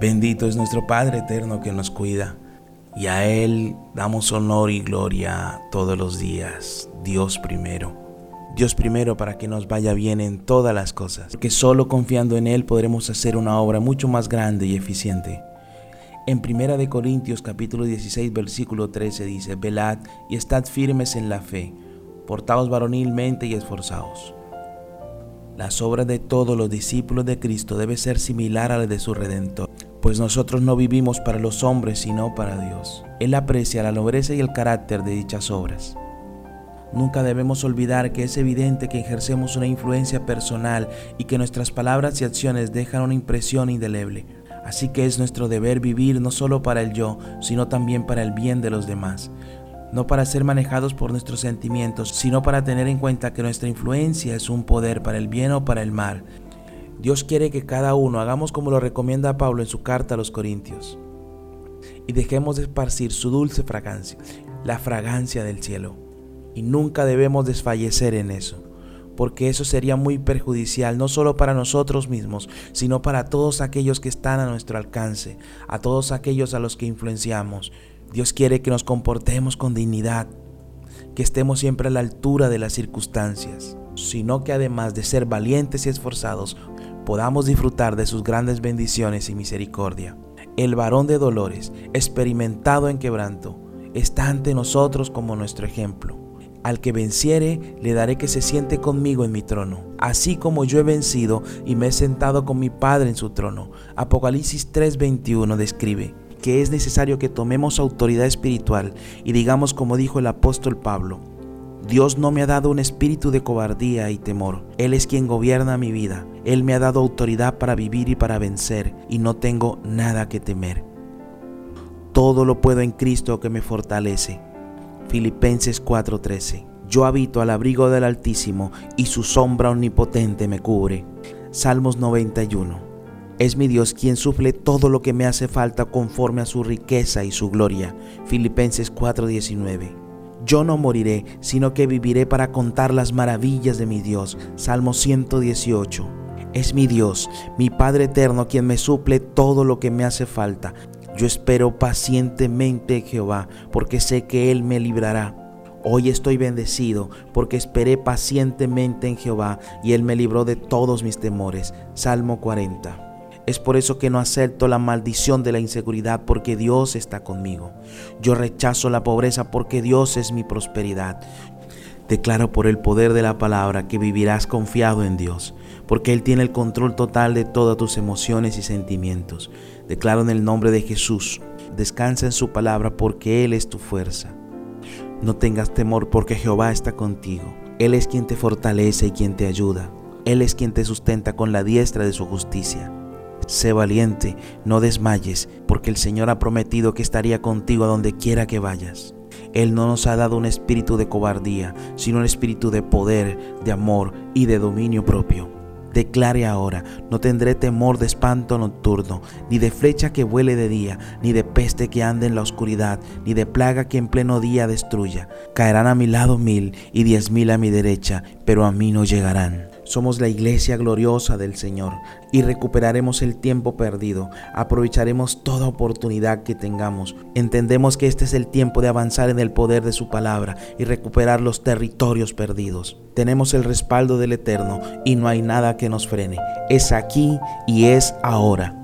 Bendito es nuestro Padre eterno que nos cuida, y a Él damos honor y gloria todos los días, Dios primero. Dios primero para que nos vaya bien en todas las cosas, porque solo confiando en Él podremos hacer una obra mucho más grande y eficiente. En Primera de Corintios capítulo 16 versículo 13 dice, Velad y estad firmes en la fe, portaos varonilmente y esforzaos. Las obras de todos los discípulos de Cristo debe ser similar a la de su Redentor, pues nosotros no vivimos para los hombres, sino para Dios. Él aprecia la nobleza y el carácter de dichas obras. Nunca debemos olvidar que es evidente que ejercemos una influencia personal y que nuestras palabras y acciones dejan una impresión indeleble. Así que es nuestro deber vivir no solo para el yo, sino también para el bien de los demás. No para ser manejados por nuestros sentimientos, sino para tener en cuenta que nuestra influencia es un poder para el bien o para el mal. Dios quiere que cada uno hagamos como lo recomienda Pablo en su carta a los Corintios. Y dejemos de esparcir su dulce fragancia, la fragancia del cielo. Y nunca debemos desfallecer en eso, porque eso sería muy perjudicial no solo para nosotros mismos, sino para todos aquellos que están a nuestro alcance, a todos aquellos a los que influenciamos. Dios quiere que nos comportemos con dignidad, que estemos siempre a la altura de las circunstancias, sino que además de ser valientes y esforzados, podamos disfrutar de sus grandes bendiciones y misericordia. El varón de dolores, experimentado en quebranto, está ante nosotros como nuestro ejemplo. Al que venciere, le daré que se siente conmigo en mi trono, así como yo he vencido y me he sentado con mi Padre en su trono. Apocalipsis 3:21 describe que es necesario que tomemos autoridad espiritual y digamos como dijo el apóstol Pablo, Dios no me ha dado un espíritu de cobardía y temor, Él es quien gobierna mi vida, Él me ha dado autoridad para vivir y para vencer, y no tengo nada que temer. Todo lo puedo en Cristo que me fortalece. Filipenses 4:13. Yo habito al abrigo del Altísimo y su sombra omnipotente me cubre. Salmos 91. Es mi Dios quien suple todo lo que me hace falta conforme a su riqueza y su gloria. Filipenses 4:19. Yo no moriré, sino que viviré para contar las maravillas de mi Dios. Salmo 118. Es mi Dios, mi Padre eterno, quien me suple todo lo que me hace falta. Yo espero pacientemente Jehová, porque sé que Él me librará. Hoy estoy bendecido, porque esperé pacientemente en Jehová, y Él me libró de todos mis temores. Salmo 40. Es por eso que no acepto la maldición de la inseguridad, porque Dios está conmigo. Yo rechazo la pobreza, porque Dios es mi prosperidad. Declaro por el poder de la palabra que vivirás confiado en Dios, porque Él tiene el control total de todas tus emociones y sentimientos. Declaro en el nombre de Jesús, descansa en su palabra porque Él es tu fuerza. No tengas temor porque Jehová está contigo. Él es quien te fortalece y quien te ayuda. Él es quien te sustenta con la diestra de su justicia. Sé valiente, no desmayes, porque el Señor ha prometido que estaría contigo a donde quiera que vayas. Él no nos ha dado un espíritu de cobardía, sino un espíritu de poder, de amor y de dominio propio. Declare ahora, no tendré temor de espanto nocturno, ni de flecha que vuele de día, ni de peste que ande en la oscuridad, ni de plaga que en pleno día destruya. Caerán a mi lado mil y diez mil a mi derecha, pero a mí no llegarán. Somos la iglesia gloriosa del Señor y recuperaremos el tiempo perdido. Aprovecharemos toda oportunidad que tengamos. Entendemos que este es el tiempo de avanzar en el poder de su palabra y recuperar los territorios perdidos. Tenemos el respaldo del Eterno y no hay nada que nos frene. Es aquí y es ahora.